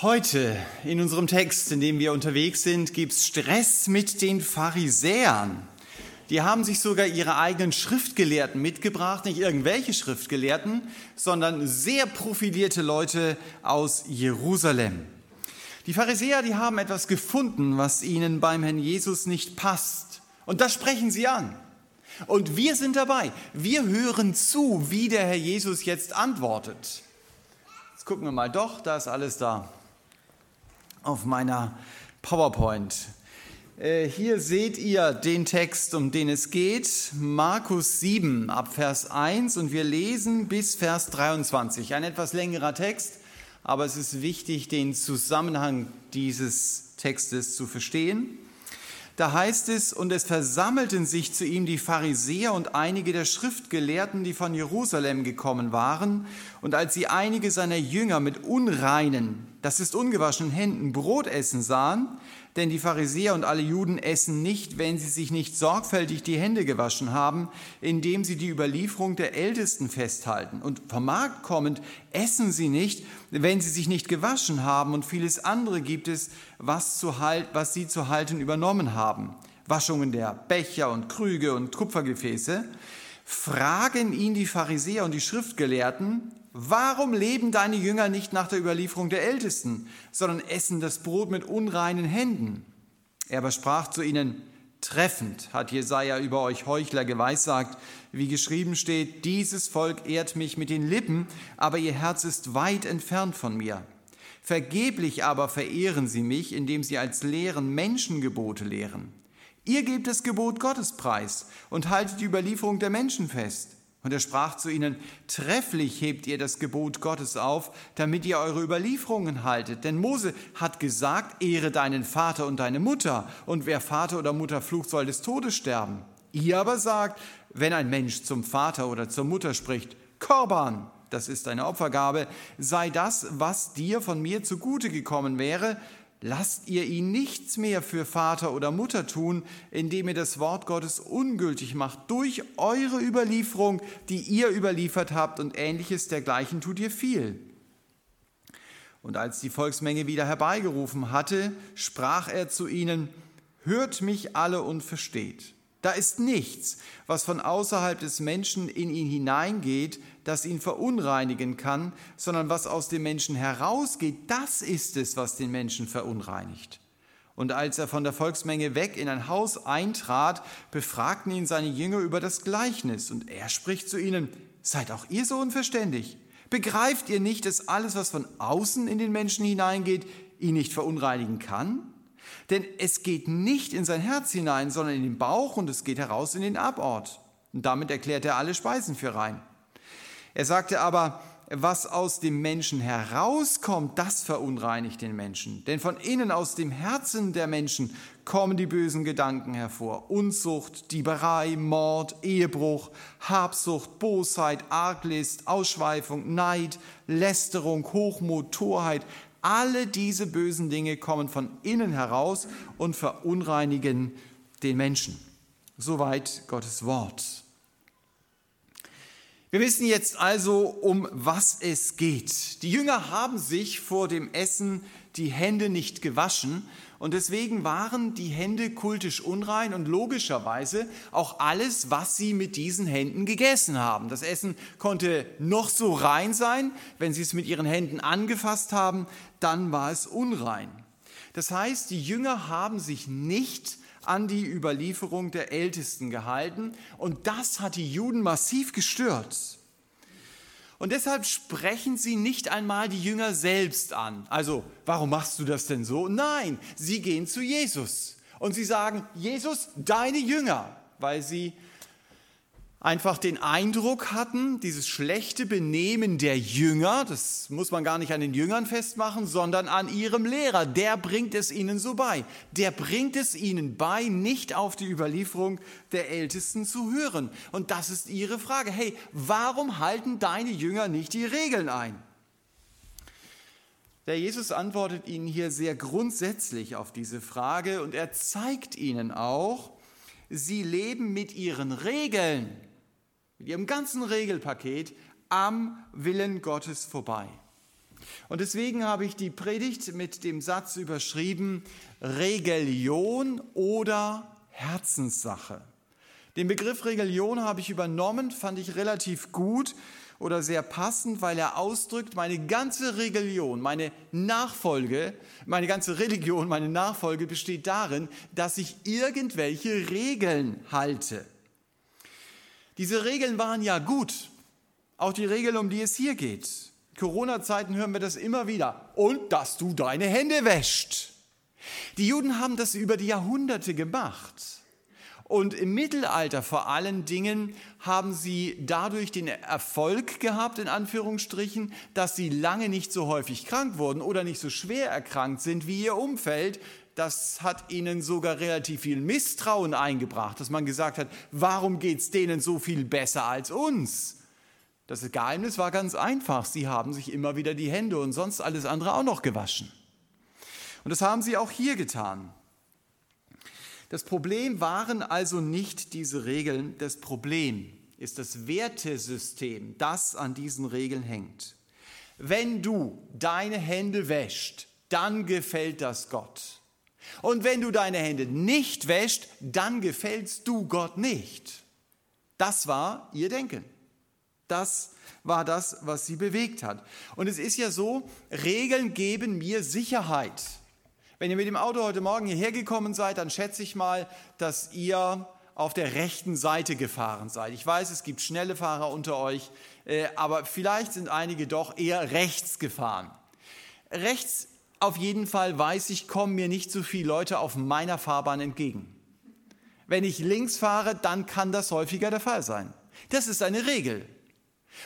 Heute in unserem Text, in dem wir unterwegs sind, gibt es Stress mit den Pharisäern. Die haben sich sogar ihre eigenen Schriftgelehrten mitgebracht, nicht irgendwelche Schriftgelehrten, sondern sehr profilierte Leute aus Jerusalem. Die Pharisäer, die haben etwas gefunden, was ihnen beim Herrn Jesus nicht passt. Und das sprechen sie an. Und wir sind dabei. Wir hören zu, wie der Herr Jesus jetzt antwortet. Jetzt gucken wir mal, doch, da ist alles da auf meiner PowerPoint. Äh, hier seht ihr den Text, um den es geht, Markus 7 ab Vers 1 und wir lesen bis Vers 23. Ein etwas längerer Text, aber es ist wichtig, den Zusammenhang dieses Textes zu verstehen. Da heißt es, und es versammelten sich zu ihm die Pharisäer und einige der Schriftgelehrten, die von Jerusalem gekommen waren. Und als sie einige seiner Jünger mit unreinen, das ist ungewaschenen Händen Brot essen sahen, denn die Pharisäer und alle Juden essen nicht, wenn sie sich nicht sorgfältig die Hände gewaschen haben, indem sie die Überlieferung der Ältesten festhalten. Und vom Markt kommend essen sie nicht, wenn sie sich nicht gewaschen haben. Und vieles andere gibt es, was, zu halt, was sie zu halten übernommen haben. Waschungen der Becher und Krüge und Kupfergefäße. Fragen ihn die Pharisäer und die Schriftgelehrten, Warum leben deine Jünger nicht nach der Überlieferung der Ältesten, sondern essen das Brot mit unreinen Händen? Er aber sprach zu ihnen, Treffend hat Jesaja über euch Heuchler geweissagt, wie geschrieben steht, dieses Volk ehrt mich mit den Lippen, aber ihr Herz ist weit entfernt von mir. Vergeblich aber verehren sie mich, indem sie als Lehren Menschengebote lehren. Ihr gebt das Gebot Gottes preis und haltet die Überlieferung der Menschen fest. Und er sprach zu ihnen, trefflich hebt ihr das Gebot Gottes auf, damit ihr eure Überlieferungen haltet. Denn Mose hat gesagt, ehre deinen Vater und deine Mutter, und wer Vater oder Mutter flucht, soll des Todes sterben. Ihr aber sagt, wenn ein Mensch zum Vater oder zur Mutter spricht, Korban, das ist eine Opfergabe, sei das, was dir von mir zugute gekommen wäre, lasst ihr ihn nichts mehr für Vater oder Mutter tun, indem ihr das Wort Gottes ungültig macht durch eure Überlieferung, die ihr überliefert habt und ähnliches dergleichen tut ihr viel. Und als die Volksmenge wieder herbeigerufen hatte, sprach er zu ihnen, Hört mich alle und versteht. Da ist nichts, was von außerhalb des Menschen in ihn hineingeht, das ihn verunreinigen kann, sondern was aus dem Menschen herausgeht, das ist es, was den Menschen verunreinigt. Und als er von der Volksmenge weg in ein Haus eintrat, befragten ihn seine Jünger über das Gleichnis. Und er spricht zu ihnen, seid auch ihr so unverständig? Begreift ihr nicht, dass alles, was von außen in den Menschen hineingeht, ihn nicht verunreinigen kann? Denn es geht nicht in sein Herz hinein, sondern in den Bauch und es geht heraus in den Abort. Und damit erklärt er alle Speisen für rein. Er sagte aber, was aus dem Menschen herauskommt, das verunreinigt den Menschen. Denn von innen aus dem Herzen der Menschen kommen die bösen Gedanken hervor. Unzucht, Dieberei, Mord, Ehebruch, Habsucht, Bosheit, Arglist, Ausschweifung, Neid, Lästerung, Hochmut, Torheit, alle diese bösen Dinge kommen von innen heraus und verunreinigen den Menschen. Soweit Gottes Wort. Wir wissen jetzt also, um was es geht. Die Jünger haben sich vor dem Essen die Hände nicht gewaschen und deswegen waren die Hände kultisch unrein und logischerweise auch alles, was sie mit diesen Händen gegessen haben. Das Essen konnte noch so rein sein, wenn sie es mit ihren Händen angefasst haben, dann war es unrein. Das heißt, die Jünger haben sich nicht an die Überlieferung der Ältesten gehalten und das hat die Juden massiv gestört. Und deshalb sprechen sie nicht einmal die Jünger selbst an. Also, warum machst du das denn so? Nein, sie gehen zu Jesus und sie sagen, Jesus, deine Jünger, weil sie einfach den Eindruck hatten, dieses schlechte Benehmen der Jünger, das muss man gar nicht an den Jüngern festmachen, sondern an ihrem Lehrer, der bringt es ihnen so bei. Der bringt es ihnen bei, nicht auf die Überlieferung der Ältesten zu hören. Und das ist ihre Frage. Hey, warum halten deine Jünger nicht die Regeln ein? Der Jesus antwortet ihnen hier sehr grundsätzlich auf diese Frage und er zeigt ihnen auch, sie leben mit ihren Regeln mit ihrem ganzen Regelpaket am Willen Gottes vorbei. Und deswegen habe ich die Predigt mit dem Satz überschrieben, Regelion oder Herzenssache. Den Begriff Religion habe ich übernommen, fand ich relativ gut oder sehr passend, weil er ausdrückt, meine ganze Religion, meine Nachfolge, meine ganze Religion, meine Nachfolge besteht darin, dass ich irgendwelche Regeln halte. Diese Regeln waren ja gut, auch die Regeln, um die es hier geht. Corona-Zeiten hören wir das immer wieder. Und dass du deine Hände wäscht. Die Juden haben das über die Jahrhunderte gemacht. Und im Mittelalter vor allen Dingen haben sie dadurch den Erfolg gehabt, in Anführungsstrichen, dass sie lange nicht so häufig krank wurden oder nicht so schwer erkrankt sind wie ihr Umfeld. Das hat ihnen sogar relativ viel Misstrauen eingebracht, dass man gesagt hat, warum geht es denen so viel besser als uns? Das Geheimnis war ganz einfach. Sie haben sich immer wieder die Hände und sonst alles andere auch noch gewaschen. Und das haben sie auch hier getan. Das Problem waren also nicht diese Regeln, das Problem ist das Wertesystem, das an diesen Regeln hängt. Wenn du deine Hände wäscht, dann gefällt das Gott. Und wenn du deine Hände nicht wäscht, dann gefällst du Gott nicht. Das war ihr Denken. Das war das, was sie bewegt hat. Und es ist ja so, Regeln geben mir Sicherheit. Wenn ihr mit dem Auto heute Morgen hierher gekommen seid, dann schätze ich mal, dass ihr auf der rechten Seite gefahren seid. Ich weiß, es gibt schnelle Fahrer unter euch, äh, aber vielleicht sind einige doch eher rechts gefahren. Rechts auf jeden Fall weiß ich, kommen mir nicht so viele Leute auf meiner Fahrbahn entgegen. Wenn ich links fahre, dann kann das häufiger der Fall sein. Das ist eine Regel.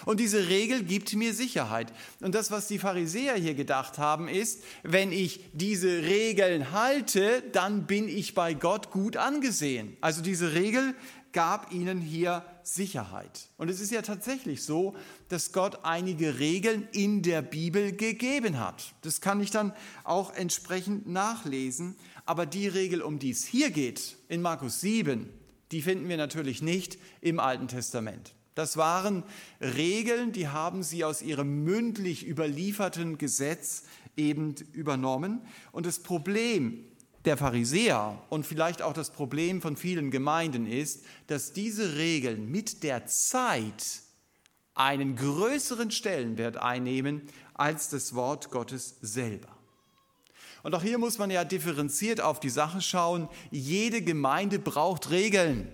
Und diese Regel gibt mir Sicherheit. Und das, was die Pharisäer hier gedacht haben, ist, wenn ich diese Regeln halte, dann bin ich bei Gott gut angesehen. Also diese Regel gab ihnen hier Sicherheit. Und es ist ja tatsächlich so, dass Gott einige Regeln in der Bibel gegeben hat. Das kann ich dann auch entsprechend nachlesen. Aber die Regel, um die es hier geht, in Markus 7, die finden wir natürlich nicht im Alten Testament. Das waren Regeln, die haben sie aus ihrem mündlich überlieferten Gesetz eben übernommen. Und das Problem der Pharisäer und vielleicht auch das Problem von vielen Gemeinden ist, dass diese Regeln mit der Zeit einen größeren Stellenwert einnehmen als das Wort Gottes selber. Und auch hier muss man ja differenziert auf die Sache schauen. Jede Gemeinde braucht Regeln.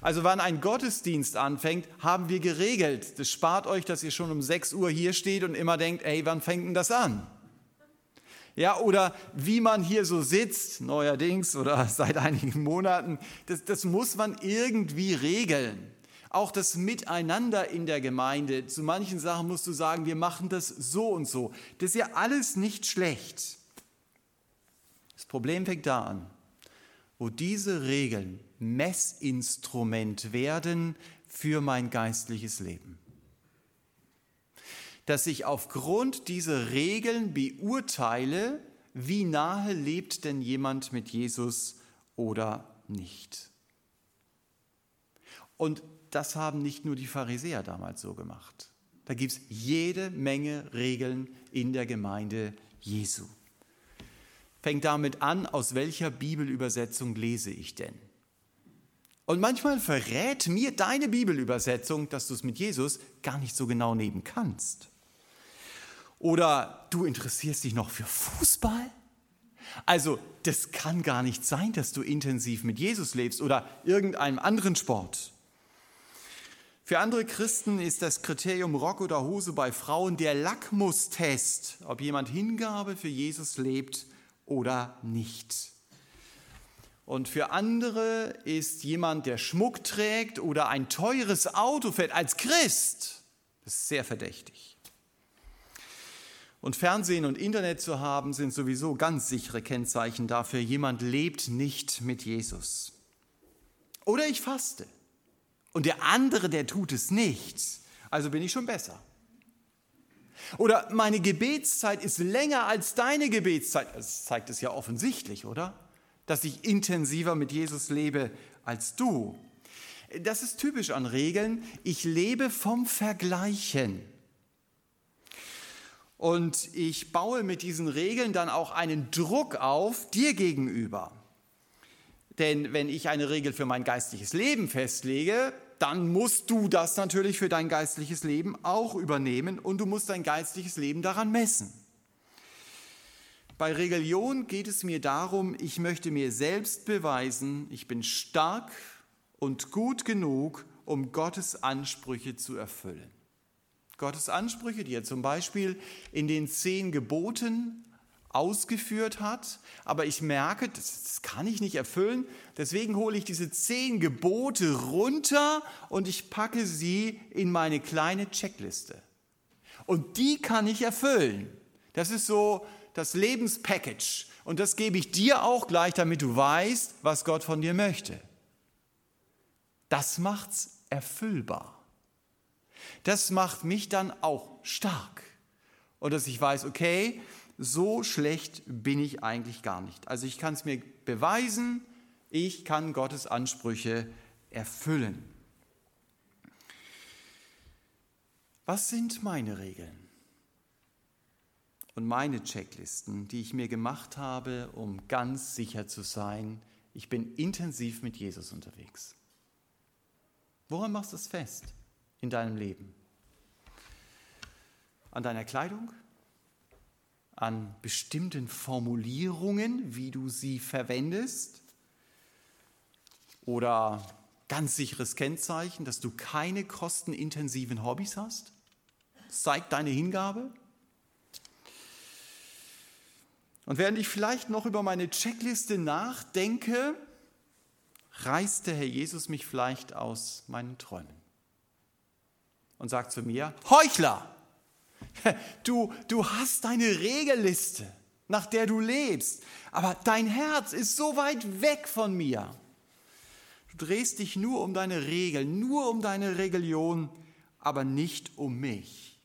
Also wann ein Gottesdienst anfängt, haben wir geregelt. Das spart euch, dass ihr schon um 6 Uhr hier steht und immer denkt, ey, wann fängt denn das an? Ja, oder wie man hier so sitzt, neuerdings oder seit einigen Monaten, das, das muss man irgendwie regeln. Auch das Miteinander in der Gemeinde. Zu manchen Sachen musst du sagen, wir machen das so und so. Das ist ja alles nicht schlecht. Das Problem fängt da an, wo diese Regeln Messinstrument werden für mein geistliches Leben. Dass ich aufgrund dieser Regeln beurteile, wie nahe lebt denn jemand mit Jesus oder nicht. Und das haben nicht nur die Pharisäer damals so gemacht. Da gibt es jede Menge Regeln in der Gemeinde Jesu. Fängt damit an, aus welcher Bibelübersetzung lese ich denn? Und manchmal verrät mir deine Bibelübersetzung, dass du es mit Jesus gar nicht so genau nehmen kannst. Oder du interessierst dich noch für Fußball? Also, das kann gar nicht sein, dass du intensiv mit Jesus lebst oder irgendeinem anderen Sport. Für andere Christen ist das Kriterium Rock oder Hose bei Frauen der Lackmustest, ob jemand Hingabe für Jesus lebt oder nicht. Und für andere ist jemand, der Schmuck trägt oder ein teures Auto fährt, als Christ, das ist sehr verdächtig. Und Fernsehen und Internet zu haben, sind sowieso ganz sichere Kennzeichen dafür, jemand lebt nicht mit Jesus. Oder ich faste. Und der andere, der tut es nicht. Also bin ich schon besser. Oder meine Gebetszeit ist länger als deine Gebetszeit. Das zeigt es ja offensichtlich, oder? dass ich intensiver mit Jesus lebe als du. Das ist typisch an Regeln. Ich lebe vom Vergleichen. Und ich baue mit diesen Regeln dann auch einen Druck auf dir gegenüber. Denn wenn ich eine Regel für mein geistliches Leben festlege, dann musst du das natürlich für dein geistliches Leben auch übernehmen und du musst dein geistliches Leben daran messen. Bei Religion geht es mir darum, ich möchte mir selbst beweisen, ich bin stark und gut genug, um Gottes Ansprüche zu erfüllen. Gottes Ansprüche, die er zum Beispiel in den zehn Geboten ausgeführt hat, aber ich merke, das, das, kann ich nicht erfüllen, deswegen hole ich diese zehn Gebote runter und ich packe sie in meine kleine Checkliste. Und die kann ich erfüllen. Das ist so das Lebenspackage. Und das gebe ich dir auch gleich, damit du weißt, was Gott von dir möchte. Das macht's erfüllbar. Das macht mich dann auch stark. Und dass ich weiß, okay, so schlecht bin ich eigentlich gar nicht. Also ich kann es mir beweisen, ich kann Gottes Ansprüche erfüllen. Was sind meine Regeln? und meine Checklisten, die ich mir gemacht habe, um ganz sicher zu sein, ich bin intensiv mit Jesus unterwegs. Woran machst du es fest in deinem Leben? An deiner Kleidung? An bestimmten Formulierungen, wie du sie verwendest? Oder ganz sicheres Kennzeichen, dass du keine kostenintensiven Hobbys hast? Zeigt deine Hingabe? Und während ich vielleicht noch über meine Checkliste nachdenke, reißt der Herr Jesus mich vielleicht aus meinen Träumen und sagt zu mir, Heuchler, du, du hast deine Regelliste, nach der du lebst, aber dein Herz ist so weit weg von mir. Du drehst dich nur um deine Regeln, nur um deine Religion, aber nicht um mich.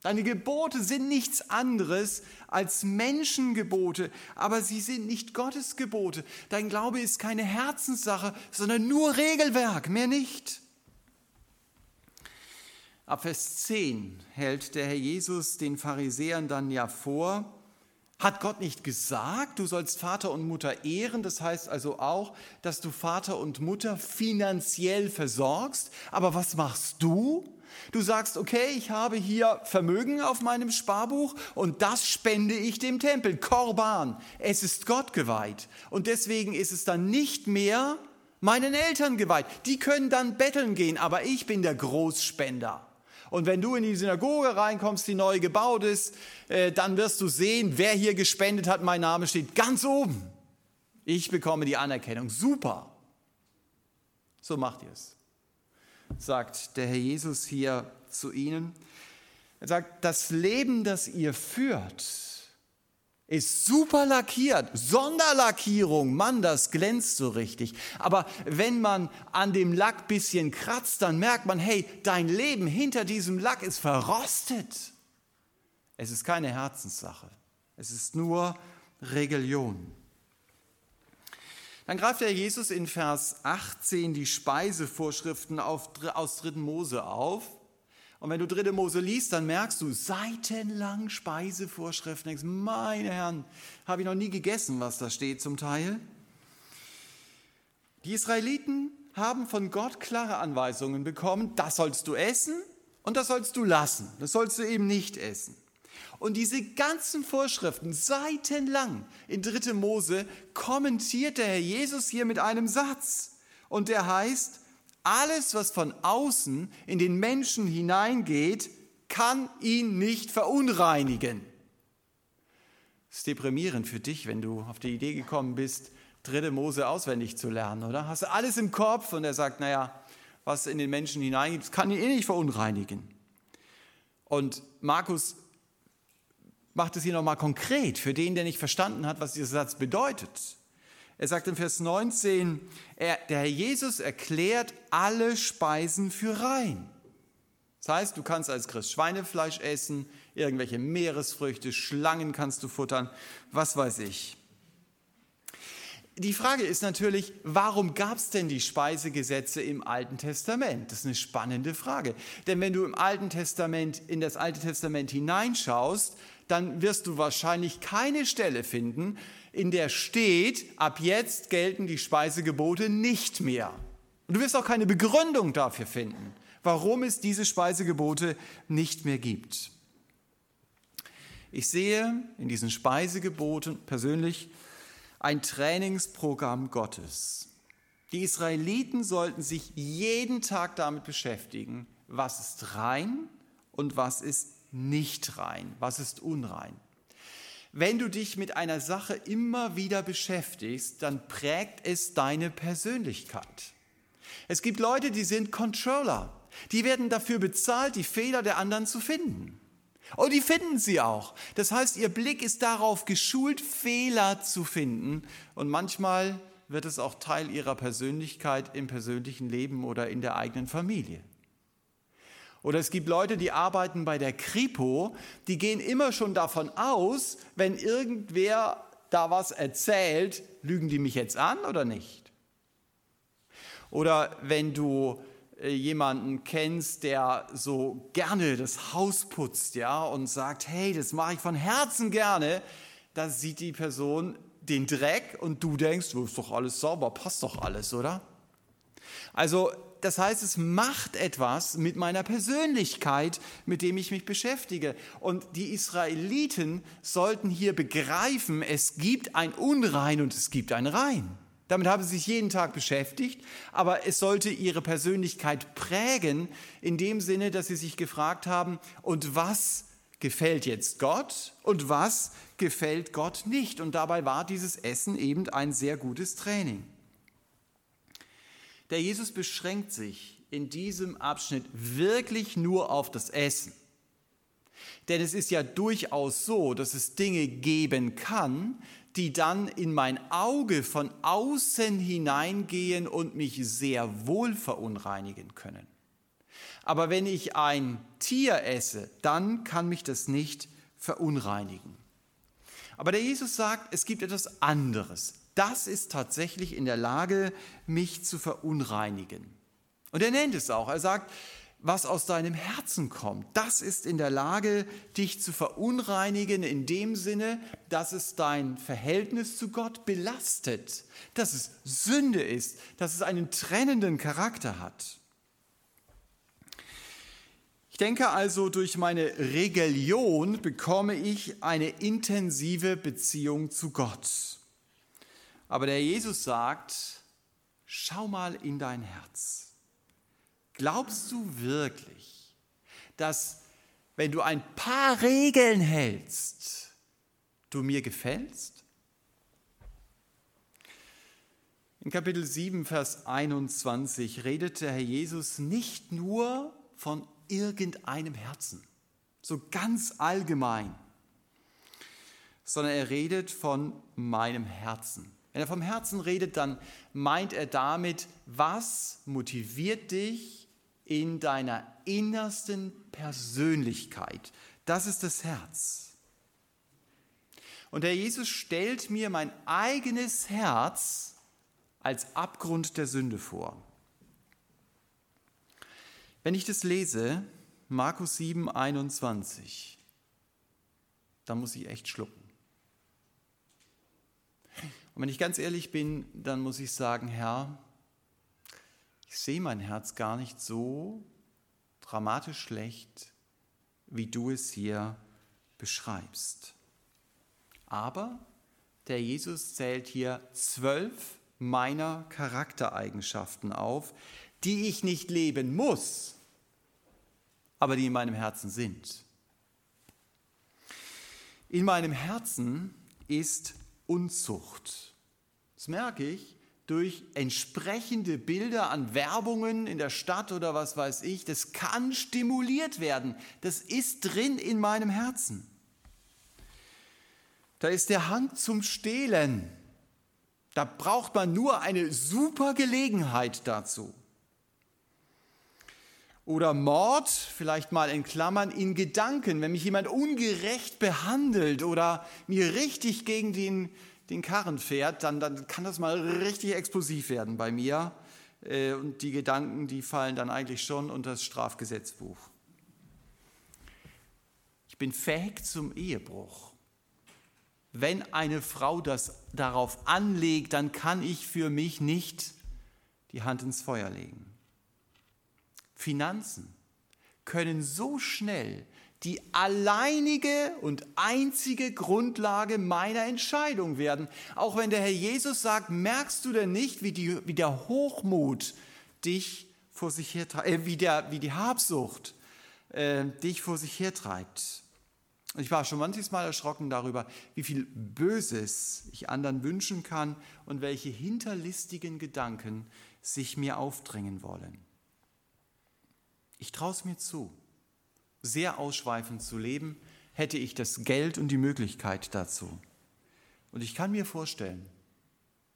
Deine Gebote sind nichts anderes als Menschengebote, aber sie sind nicht Gottes Gebote. Dein Glaube ist keine Herzenssache, sondern nur Regelwerk, mehr nicht. Ab Vers 10 hält der Herr Jesus den Pharisäern dann ja vor, hat Gott nicht gesagt, du sollst Vater und Mutter ehren? Das heißt also auch, dass du Vater und Mutter finanziell versorgst. Aber was machst du? Du sagst, okay, ich habe hier Vermögen auf meinem Sparbuch und das spende ich dem Tempel. Korban. Es ist Gott geweiht. Und deswegen ist es dann nicht mehr meinen Eltern geweiht. Die können dann betteln gehen, aber ich bin der Großspender. Und wenn du in die Synagoge reinkommst, die neu gebaut ist, äh, dann wirst du sehen, wer hier gespendet hat. Mein Name steht ganz oben. Ich bekomme die Anerkennung. Super. So macht ihr es sagt der Herr Jesus hier zu ihnen. Er sagt, das Leben, das ihr führt, ist super lackiert, Sonderlackierung, Mann, das glänzt so richtig. Aber wenn man an dem Lack bisschen kratzt, dann merkt man, hey, dein Leben hinter diesem Lack ist verrostet. Es ist keine Herzenssache, es ist nur Religion. Dann greift der Jesus in Vers 18 die Speisevorschriften aus 3. Mose auf. Und wenn du 3. Mose liest, dann merkst du seitenlang Speisevorschriften. Denkst, meine Herren, habe ich noch nie gegessen, was da steht zum Teil. Die Israeliten haben von Gott klare Anweisungen bekommen, das sollst du essen und das sollst du lassen. Das sollst du eben nicht essen. Und diese ganzen Vorschriften, seitenlang in 3. Mose, kommentiert der Herr Jesus hier mit einem Satz. Und der heißt, alles, was von außen in den Menschen hineingeht, kann ihn nicht verunreinigen. Das ist deprimierend für dich, wenn du auf die Idee gekommen bist, 3. Mose auswendig zu lernen, oder? Hast du alles im Kopf und er sagt, naja, was in den Menschen hineingeht, kann ihn eh nicht verunreinigen. Und Markus macht es hier nochmal konkret für den, der nicht verstanden hat, was dieser Satz bedeutet. Er sagt in Vers 19, er, der Herr Jesus erklärt alle Speisen für rein. Das heißt, du kannst als Christ Schweinefleisch essen, irgendwelche Meeresfrüchte, Schlangen kannst du futtern, was weiß ich. die Frage ist natürlich, warum gab es denn die Speisegesetze im Alten Testament? Das ist eine spannende Frage. Denn wenn du im Alten Testament, in das Alte Testament hineinschaust, dann wirst du wahrscheinlich keine Stelle finden, in der steht, ab jetzt gelten die Speisegebote nicht mehr. Und du wirst auch keine Begründung dafür finden, warum es diese Speisegebote nicht mehr gibt. Ich sehe in diesen Speisegeboten persönlich ein Trainingsprogramm Gottes. Die Israeliten sollten sich jeden Tag damit beschäftigen, was ist rein und was ist nicht rein, was ist unrein. Wenn du dich mit einer Sache immer wieder beschäftigst, dann prägt es deine Persönlichkeit. Es gibt Leute, die sind Controller. Die werden dafür bezahlt, die Fehler der anderen zu finden. Und die finden sie auch. Das heißt, ihr Blick ist darauf geschult, Fehler zu finden. Und manchmal wird es auch Teil ihrer Persönlichkeit im persönlichen Leben oder in der eigenen Familie. Oder es gibt Leute, die arbeiten bei der Kripo, die gehen immer schon davon aus, wenn irgendwer da was erzählt, lügen die mich jetzt an oder nicht? Oder wenn du äh, jemanden kennst, der so gerne das Haus putzt, ja, und sagt, hey, das mache ich von Herzen gerne, da sieht die Person den Dreck und du denkst, oh, ist doch alles sauber, passt doch alles, oder? Also, das heißt, es macht etwas mit meiner Persönlichkeit, mit dem ich mich beschäftige. Und die Israeliten sollten hier begreifen, es gibt ein Unrein und es gibt ein Rein. Damit haben sie sich jeden Tag beschäftigt, aber es sollte ihre Persönlichkeit prägen, in dem Sinne, dass sie sich gefragt haben, und was gefällt jetzt Gott und was gefällt Gott nicht? Und dabei war dieses Essen eben ein sehr gutes Training. Der Jesus beschränkt sich in diesem Abschnitt wirklich nur auf das Essen. Denn es ist ja durchaus so, dass es Dinge geben kann, die dann in mein Auge von außen hineingehen und mich sehr wohl verunreinigen können. Aber wenn ich ein Tier esse, dann kann mich das nicht verunreinigen. Aber der Jesus sagt, es gibt etwas anderes. Das ist tatsächlich in der Lage, mich zu verunreinigen. Und er nennt es auch. Er sagt, was aus deinem Herzen kommt, das ist in der Lage, dich zu verunreinigen in dem Sinne, dass es dein Verhältnis zu Gott belastet, dass es Sünde ist, dass es einen trennenden Charakter hat. Ich denke also, durch meine Regelion bekomme ich eine intensive Beziehung zu Gott. Aber der Jesus sagt, schau mal in dein Herz. Glaubst du wirklich, dass wenn du ein paar Regeln hältst, du mir gefällst? In Kapitel 7, Vers 21 redete Herr Jesus nicht nur von irgendeinem Herzen, so ganz allgemein, sondern er redet von meinem Herzen. Wenn er vom Herzen redet, dann meint er damit, was motiviert dich, in deiner innersten Persönlichkeit. Das ist das Herz. Und der Jesus stellt mir mein eigenes Herz als Abgrund der Sünde vor. Wenn ich das lese, Markus 7, 21, dann muss ich echt schlucken. Und wenn ich ganz ehrlich bin, dann muss ich sagen, Herr, ich sehe mein Herz gar nicht so dramatisch schlecht, wie du es hier beschreibst. Aber der Jesus zählt hier zwölf meiner Charaktereigenschaften auf, die ich nicht leben muss, aber die in meinem Herzen sind. In meinem Herzen ist Unzucht. Das merke ich, durch entsprechende Bilder an Werbungen in der Stadt oder was weiß ich, das kann stimuliert werden. Das ist drin in meinem Herzen. Da ist der Hang zum Stehlen. Da braucht man nur eine super Gelegenheit dazu. Oder Mord, vielleicht mal in Klammern, in Gedanken, wenn mich jemand ungerecht behandelt oder mir richtig gegen den den Karren fährt, dann, dann kann das mal richtig explosiv werden bei mir. Äh, und die Gedanken, die fallen dann eigentlich schon unter das Strafgesetzbuch. Ich bin fähig zum Ehebruch. Wenn eine Frau das darauf anlegt, dann kann ich für mich nicht die Hand ins Feuer legen. Finanzen können so schnell die alleinige und einzige Grundlage meiner Entscheidung werden. Auch wenn der Herr Jesus sagt, merkst du denn nicht, wie, die, wie der Hochmut dich vor sich hertreibt, äh, wie, der, wie die Habsucht äh, dich vor sich hertreibt. Ich war schon manches Mal erschrocken darüber, wie viel Böses ich anderen wünschen kann und welche hinterlistigen Gedanken sich mir aufdrängen wollen. Ich traue es mir zu sehr ausschweifend zu leben, hätte ich das Geld und die Möglichkeit dazu. Und ich kann mir vorstellen,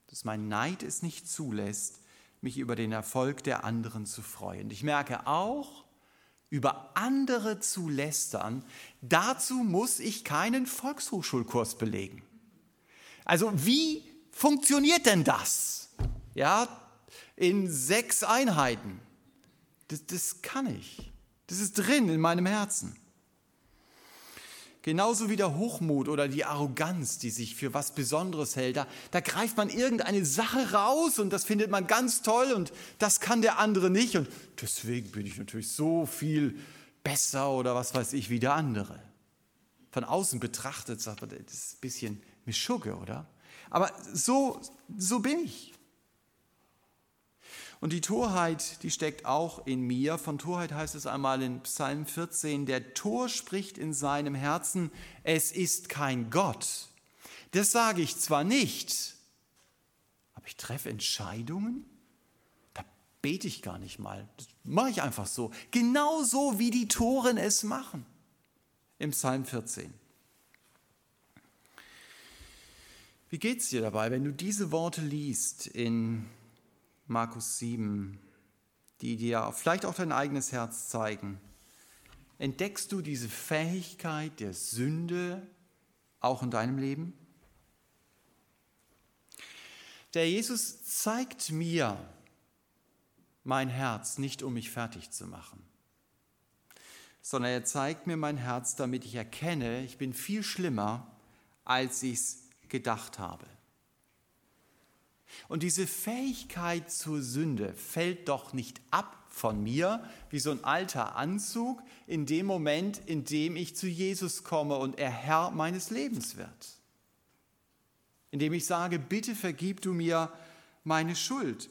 dass mein Neid es nicht zulässt, mich über den Erfolg der anderen zu freuen. Ich merke auch, über andere zu lästern, dazu muss ich keinen Volkshochschulkurs belegen. Also wie funktioniert denn das? Ja, in sechs Einheiten. Das, das kann ich. Das ist drin in meinem Herzen. Genauso wie der Hochmut oder die Arroganz, die sich für was Besonderes hält. Da, da, greift man irgendeine Sache raus und das findet man ganz toll und das kann der andere nicht. Und deswegen bin ich natürlich so viel besser oder was weiß ich wie der andere. Von außen betrachtet sagt man, das ist ein bisschen Mischugge, oder? Aber so, so bin ich. Und die Torheit, die steckt auch in mir. Von Torheit heißt es einmal in Psalm 14, der Tor spricht in seinem Herzen, es ist kein Gott. Das sage ich zwar nicht, aber ich treffe Entscheidungen, da bete ich gar nicht mal. Das mache ich einfach so. Genauso wie die Toren es machen. Im Psalm 14. Wie geht es dir dabei, wenn du diese Worte liest in Markus 7, die dir vielleicht auch dein eigenes Herz zeigen. Entdeckst du diese Fähigkeit der Sünde auch in deinem Leben? Der Jesus zeigt mir mein Herz nicht, um mich fertig zu machen, sondern er zeigt mir mein Herz, damit ich erkenne, ich bin viel schlimmer, als ich es gedacht habe. Und diese Fähigkeit zur Sünde fällt doch nicht ab von mir wie so ein alter Anzug in dem Moment, in dem ich zu Jesus komme und er Herr meines Lebens wird. Indem ich sage, bitte vergib du mir meine Schuld.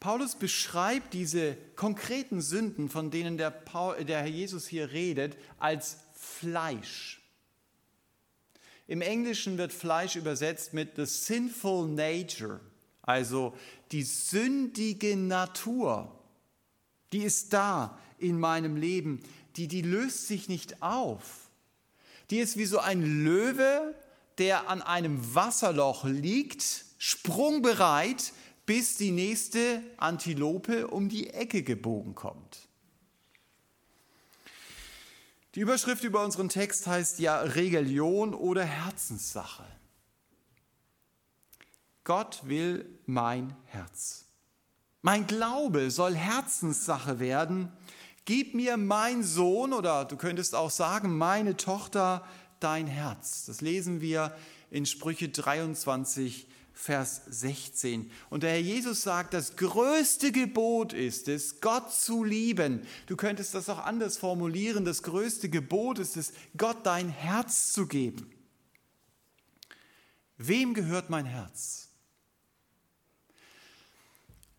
Paulus beschreibt diese konkreten Sünden, von denen der, Paul, der Herr Jesus hier redet, als Fleisch. Im Englischen wird Fleisch übersetzt mit the sinful nature. Also die sündige Natur, die ist da in meinem Leben, die, die löst sich nicht auf. Die ist wie so ein Löwe, der an einem Wasserloch liegt, sprungbereit, bis die nächste Antilope um die Ecke gebogen kommt. Die Überschrift über unseren Text heißt ja Regelion oder Herzenssache. Gott will mein Herz. Mein Glaube soll Herzenssache werden. Gib mir mein Sohn oder du könntest auch sagen, meine Tochter, dein Herz. Das lesen wir in Sprüche 23, Vers 16. Und der Herr Jesus sagt, das größte Gebot ist es, Gott zu lieben. Du könntest das auch anders formulieren. Das größte Gebot ist es, Gott dein Herz zu geben. Wem gehört mein Herz?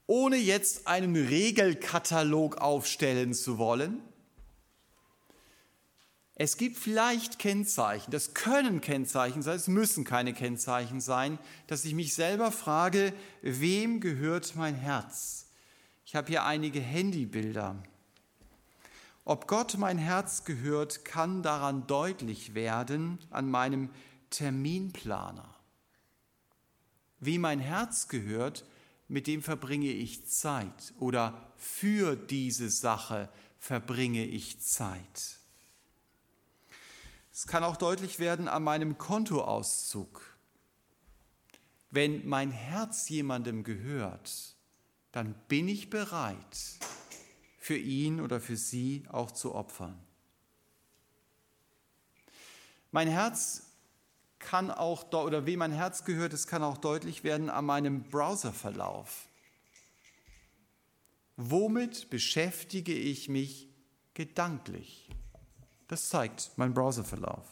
Ohne jetzt einen Regelkatalog aufstellen zu wollen. Es gibt vielleicht Kennzeichen, das können Kennzeichen sein, es müssen keine Kennzeichen sein, dass ich mich selber frage, wem gehört mein Herz? Ich habe hier einige Handybilder. Ob Gott mein Herz gehört, kann daran deutlich werden an meinem Terminplaner. Wie mein Herz gehört, mit dem verbringe ich Zeit oder für diese Sache verbringe ich Zeit. Es kann auch deutlich werden an meinem Kontoauszug. wenn mein Herz jemandem gehört, dann bin ich bereit, für ihn oder für sie auch zu opfern. Mein Herz kann auch, oder wie mein Herz gehört, es kann auch deutlich werden an meinem Browserverlauf. Womit beschäftige ich mich gedanklich? Das zeigt mein Browserverlauf.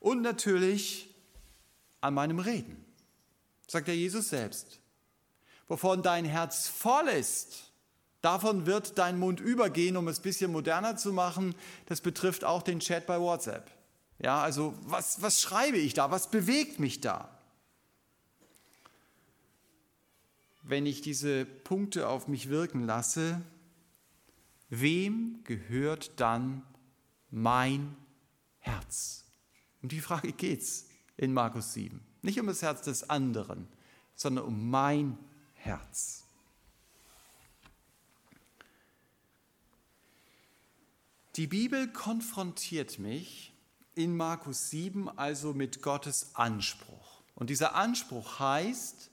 Und natürlich an meinem Reden, sagt der Jesus selbst. Wovon dein Herz voll ist, davon wird dein Mund übergehen, um es ein bisschen moderner zu machen. Das betrifft auch den Chat bei WhatsApp. Ja, also was, was schreibe ich da? Was bewegt mich da? Wenn ich diese Punkte auf mich wirken lasse, wem gehört dann mein Herz? Um die Frage geht es in Markus 7. Nicht um das Herz des anderen, sondern um mein Herz. Die Bibel konfrontiert mich in Markus 7 also mit Gottes Anspruch. Und dieser Anspruch heißt,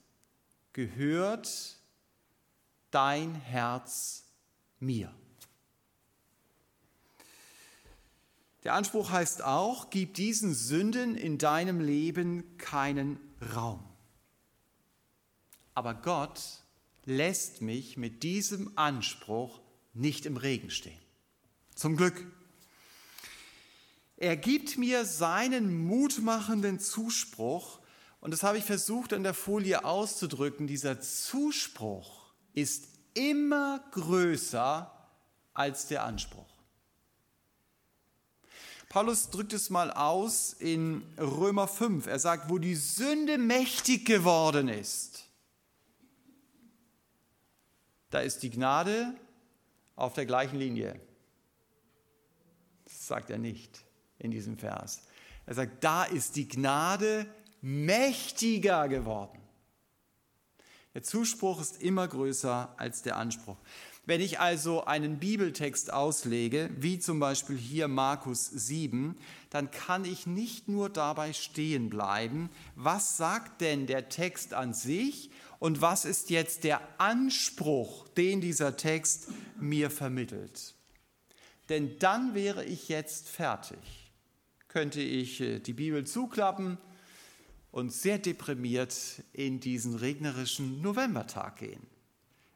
gehört dein Herz mir. Der Anspruch heißt auch, gib diesen Sünden in deinem Leben keinen Raum. Aber Gott lässt mich mit diesem Anspruch nicht im Regen stehen. Zum Glück. Er gibt mir seinen mutmachenden Zuspruch, und das habe ich versucht an der Folie auszudrücken, dieser Zuspruch ist immer größer als der Anspruch. Paulus drückt es mal aus in Römer 5. Er sagt, wo die Sünde mächtig geworden ist, da ist die Gnade auf der gleichen Linie. Das sagt er nicht in diesem Vers. Er sagt, da ist die Gnade mächtiger geworden. Der Zuspruch ist immer größer als der Anspruch. Wenn ich also einen Bibeltext auslege, wie zum Beispiel hier Markus 7, dann kann ich nicht nur dabei stehen bleiben, was sagt denn der Text an sich und was ist jetzt der Anspruch, den dieser Text mir vermittelt. Denn dann wäre ich jetzt fertig. Könnte ich äh, die Bibel zuklappen und sehr deprimiert in diesen regnerischen Novembertag gehen.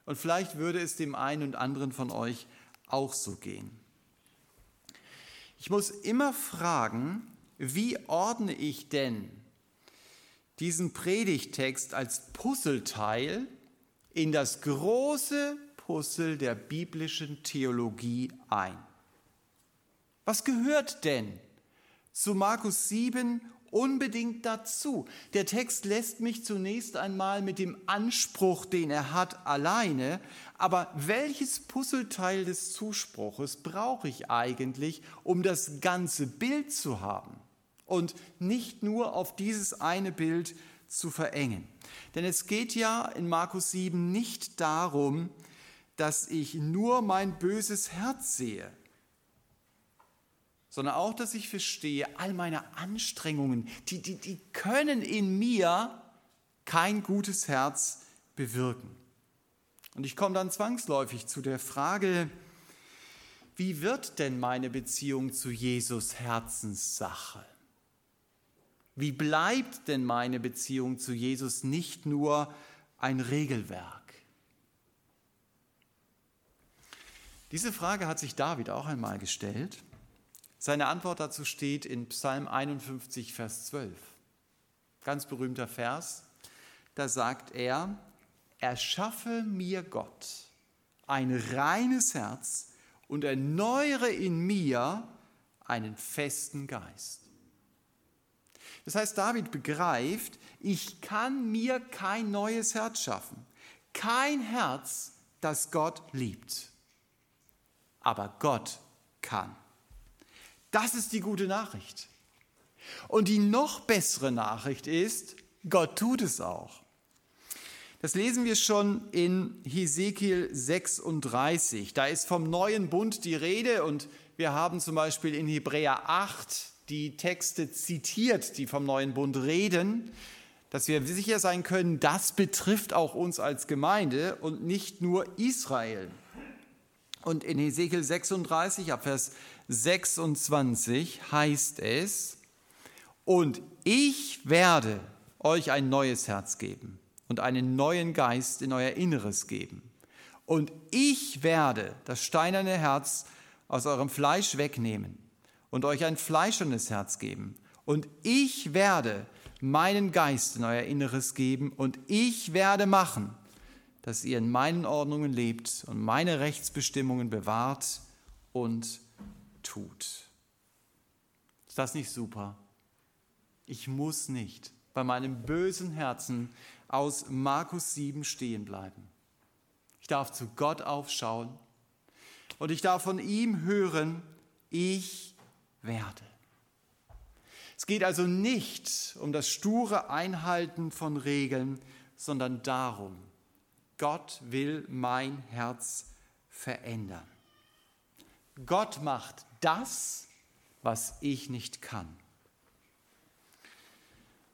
Und vielleicht würde es dem einen und anderen von euch auch so gehen. Ich muss immer fragen, wie ordne ich denn diesen Predigtext als Puzzleteil in das große Puzzle der biblischen Theologie ein? Was gehört denn zu Markus 7 unbedingt dazu. Der Text lässt mich zunächst einmal mit dem Anspruch, den er hat, alleine. Aber welches Puzzleteil des Zuspruches brauche ich eigentlich, um das ganze Bild zu haben und nicht nur auf dieses eine Bild zu verengen? Denn es geht ja in Markus 7 nicht darum, dass ich nur mein böses Herz sehe sondern auch, dass ich verstehe, all meine Anstrengungen, die, die, die können in mir kein gutes Herz bewirken. Und ich komme dann zwangsläufig zu der Frage, wie wird denn meine Beziehung zu Jesus Herzenssache? Wie bleibt denn meine Beziehung zu Jesus nicht nur ein Regelwerk? Diese Frage hat sich David auch einmal gestellt. Seine Antwort dazu steht in Psalm 51, Vers 12. Ganz berühmter Vers. Da sagt er, erschaffe mir Gott ein reines Herz und erneuere in mir einen festen Geist. Das heißt, David begreift, ich kann mir kein neues Herz schaffen. Kein Herz, das Gott liebt. Aber Gott kann. Das ist die gute Nachricht. Und die noch bessere Nachricht ist, Gott tut es auch. Das lesen wir schon in Hesekiel 36. Da ist vom neuen Bund die Rede und wir haben zum Beispiel in Hebräer 8 die Texte zitiert, die vom neuen Bund reden. dass wir sicher sein können, das betrifft auch uns als Gemeinde und nicht nur Israel. Und in Ezekiel 36, ab Vers 26 heißt es, und ich werde euch ein neues Herz geben und einen neuen Geist in euer Inneres geben. Und ich werde das steinerne Herz aus eurem Fleisch wegnehmen und euch ein fleischendes Herz geben. Und ich werde meinen Geist in euer Inneres geben und ich werde machen, dass ihr in meinen Ordnungen lebt und meine Rechtsbestimmungen bewahrt und tut. Ist das nicht super? Ich muss nicht bei meinem bösen Herzen aus Markus 7 stehen bleiben. Ich darf zu Gott aufschauen und ich darf von ihm hören, ich werde. Es geht also nicht um das sture Einhalten von Regeln, sondern darum, Gott will mein Herz verändern. Gott macht das, was ich nicht kann.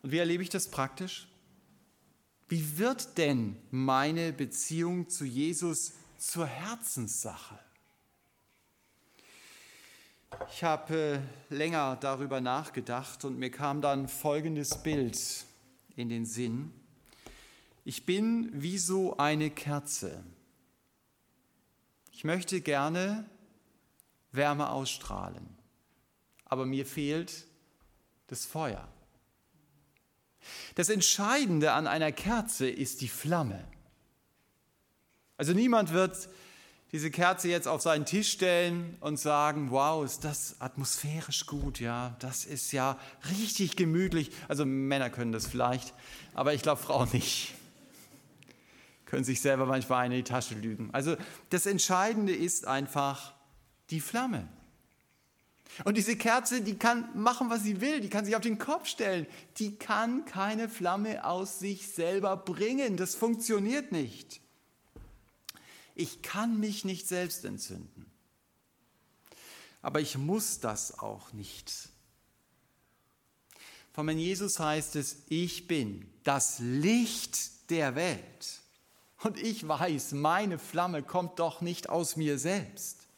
Und wie erlebe ich das praktisch? Wie wird denn meine Beziehung zu Jesus zur Herzenssache? Ich habe äh, länger darüber nachgedacht und mir kam dann folgendes Bild in den Sinn. Ich bin wie so eine Kerze. Ich möchte gerne Wärme ausstrahlen, aber mir fehlt das Feuer. Das Entscheidende an einer Kerze ist die Flamme. Also niemand wird diese Kerze jetzt auf seinen Tisch stellen und sagen, wow, ist das atmosphärisch gut, ja, das ist ja richtig gemütlich. Also Männer können das vielleicht, aber ich glaube Frauen nicht. Können sich selber manchmal eine in die Tasche lügen. Also das Entscheidende ist einfach die Flamme. Und diese Kerze, die kann machen, was sie will, die kann sich auf den Kopf stellen, die kann keine Flamme aus sich selber bringen, das funktioniert nicht. Ich kann mich nicht selbst entzünden, aber ich muss das auch nicht. Von wenn Jesus heißt es, ich bin das Licht der Welt. Und ich weiß, meine Flamme kommt doch nicht aus mir selbst.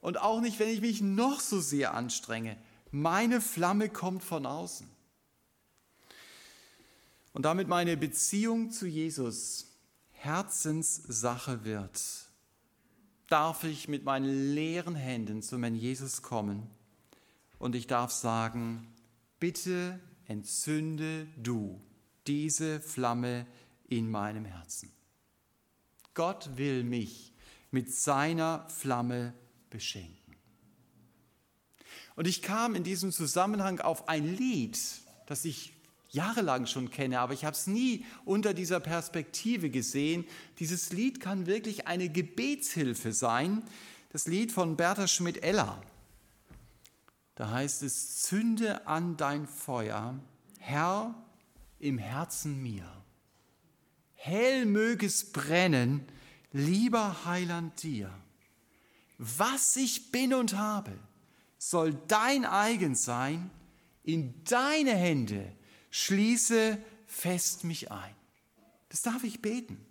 Und auch nicht, wenn ich mich noch so sehr anstrenge. Meine Flamme kommt von außen. Und damit meine Beziehung zu Jesus Herzenssache wird, darf ich mit meinen leeren Händen zu meinem Jesus kommen und ich darf sagen, bitte entzünde du diese Flamme in meinem Herzen. Gott will mich mit seiner Flamme beschenken. Und ich kam in diesem Zusammenhang auf ein Lied, das ich jahrelang schon kenne, aber ich habe es nie unter dieser Perspektive gesehen. Dieses Lied kann wirklich eine Gebetshilfe sein. Das Lied von Bertha Schmidt-Eller. Da heißt es, zünde an dein Feuer, Herr, im Herzen mir. Hell möge es brennen, lieber Heiland dir was ich bin und habe, soll dein eigen sein, in deine Hände schließe fest mich ein. Das darf ich beten.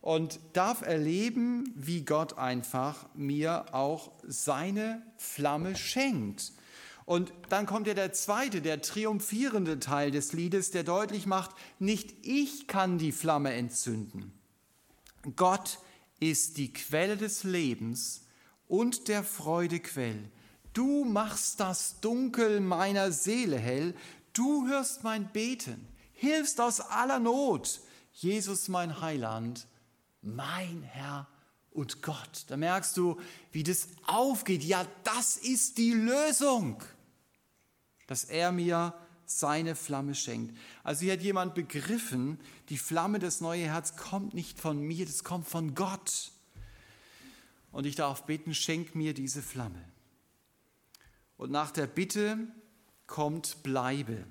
Und darf erleben, wie Gott einfach mir auch seine Flamme schenkt. Und dann kommt ja der zweite, der triumphierende Teil des Liedes, der deutlich macht, nicht ich kann die Flamme entzünden. Gott ist die Quelle des Lebens und der Freude Quell. Du machst das Dunkel meiner Seele hell, du hörst mein Beten, hilfst aus aller Not. Jesus mein Heiland, mein Herr und Gott. Da merkst du, wie das aufgeht. Ja, das ist die Lösung, dass er mir seine Flamme schenkt. Also hier hat jemand begriffen, die Flamme des neuen Herz kommt nicht von mir, das kommt von Gott. Und ich darf beten, schenk mir diese Flamme. Und nach der Bitte kommt Bleibe.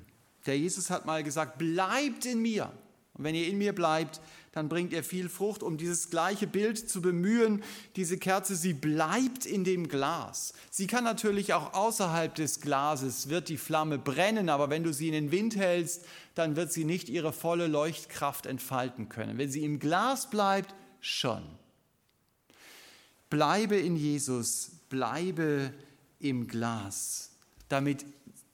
Der Jesus hat mal gesagt, bleibt in mir. Und Und wenn ihr in mir bleibt, dann bringt ihr viel Frucht, um dieses gleiche Bild zu bemühen. Diese Kerze, sie bleibt in dem Glas. Sie kann natürlich auch außerhalb des Glases, wird die Flamme brennen, aber wenn du sie in den Wind hältst, dann wird sie nicht ihre volle Leuchtkraft entfalten können. Wenn sie im Glas bleibt, schon. Bleibe in Jesus, bleibe im Glas, damit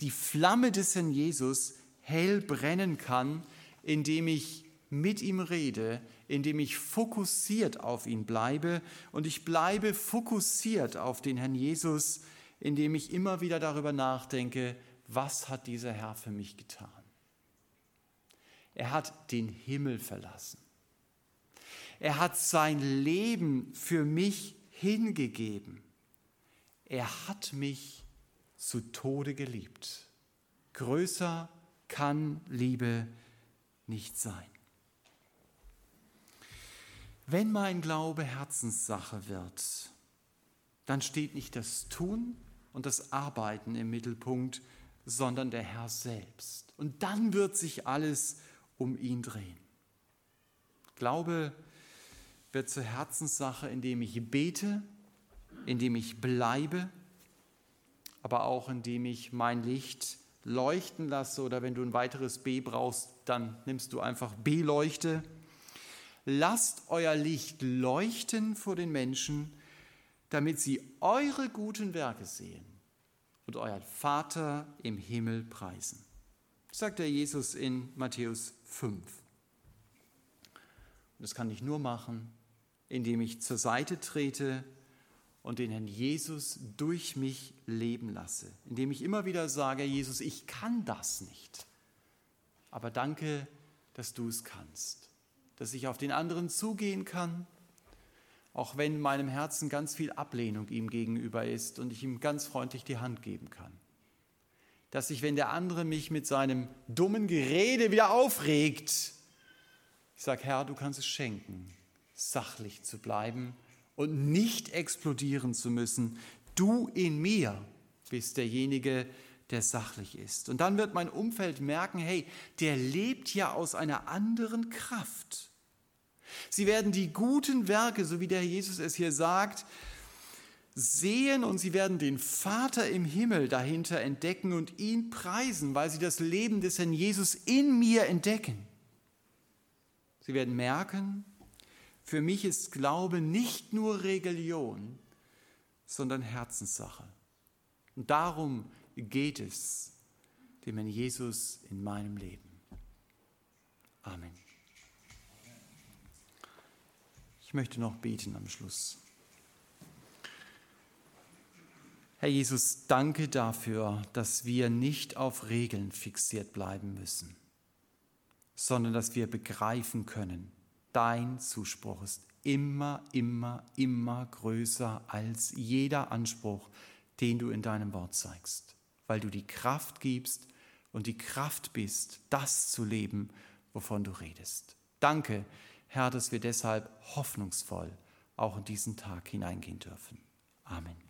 die Flamme des Herrn Jesus hell brennen kann, indem ich mit ihm rede, indem ich fokussiert auf ihn bleibe und ich bleibe fokussiert auf den Herrn Jesus, indem ich immer wieder darüber nachdenke, was hat dieser Herr für mich getan? Er hat den Himmel verlassen. Er hat sein Leben für mich hingegeben. Er hat mich zu Tode geliebt. Größer kann Liebe nicht sein. Wenn mein Glaube Herzenssache wird, dann steht nicht das Tun und das Arbeiten im Mittelpunkt, sondern der Herr selbst. Und dann wird sich alles um ihn drehen. Glaube wird zur Herzenssache, indem ich bete, indem ich bleibe, aber auch indem ich mein Licht leuchten lasse oder wenn du ein weiteres B brauchst, dann nimmst du einfach B-Leuchte. Lasst euer Licht leuchten vor den Menschen, damit sie eure guten Werke sehen und euren Vater im Himmel preisen. Das sagt der Jesus in Matthäus 5. Und das kann ich nur machen, indem ich zur Seite trete und den Herrn Jesus durch mich leben lasse, indem ich immer wieder sage, Jesus, ich kann das nicht, aber danke, dass du es kannst, dass ich auf den anderen zugehen kann, auch wenn in meinem Herzen ganz viel Ablehnung ihm gegenüber ist und ich ihm ganz freundlich die Hand geben kann. Dass ich, wenn der andere mich mit seinem dummen Gerede wieder aufregt, ich sage, Herr, du kannst es schenken, sachlich zu bleiben und nicht explodieren zu müssen. Du in mir bist derjenige, der sachlich ist. Und dann wird mein Umfeld merken, hey, der lebt ja aus einer anderen Kraft. Sie werden die guten Werke, so wie der Jesus es hier sagt, sehen und sie werden den Vater im Himmel dahinter entdecken und ihn preisen, weil sie das Leben des Herrn Jesus in mir entdecken. Sie werden merken, für mich ist Glaube nicht nur Religion, sondern Herzenssache. Und darum geht es dem Herrn Jesus in meinem Leben. Amen. Ich möchte noch beten am Schluss. Herr Jesus, danke dafür, dass wir nicht auf Regeln fixiert bleiben müssen, sondern dass wir begreifen können, dein Zuspruch ist immer, immer, immer größer als jeder Anspruch, den du in deinem Wort zeigst, weil du die Kraft gibst und die Kraft bist, das zu leben, wovon du redest. Danke, Herr, dass wir deshalb hoffnungsvoll auch in diesen Tag hineingehen dürfen. Amen.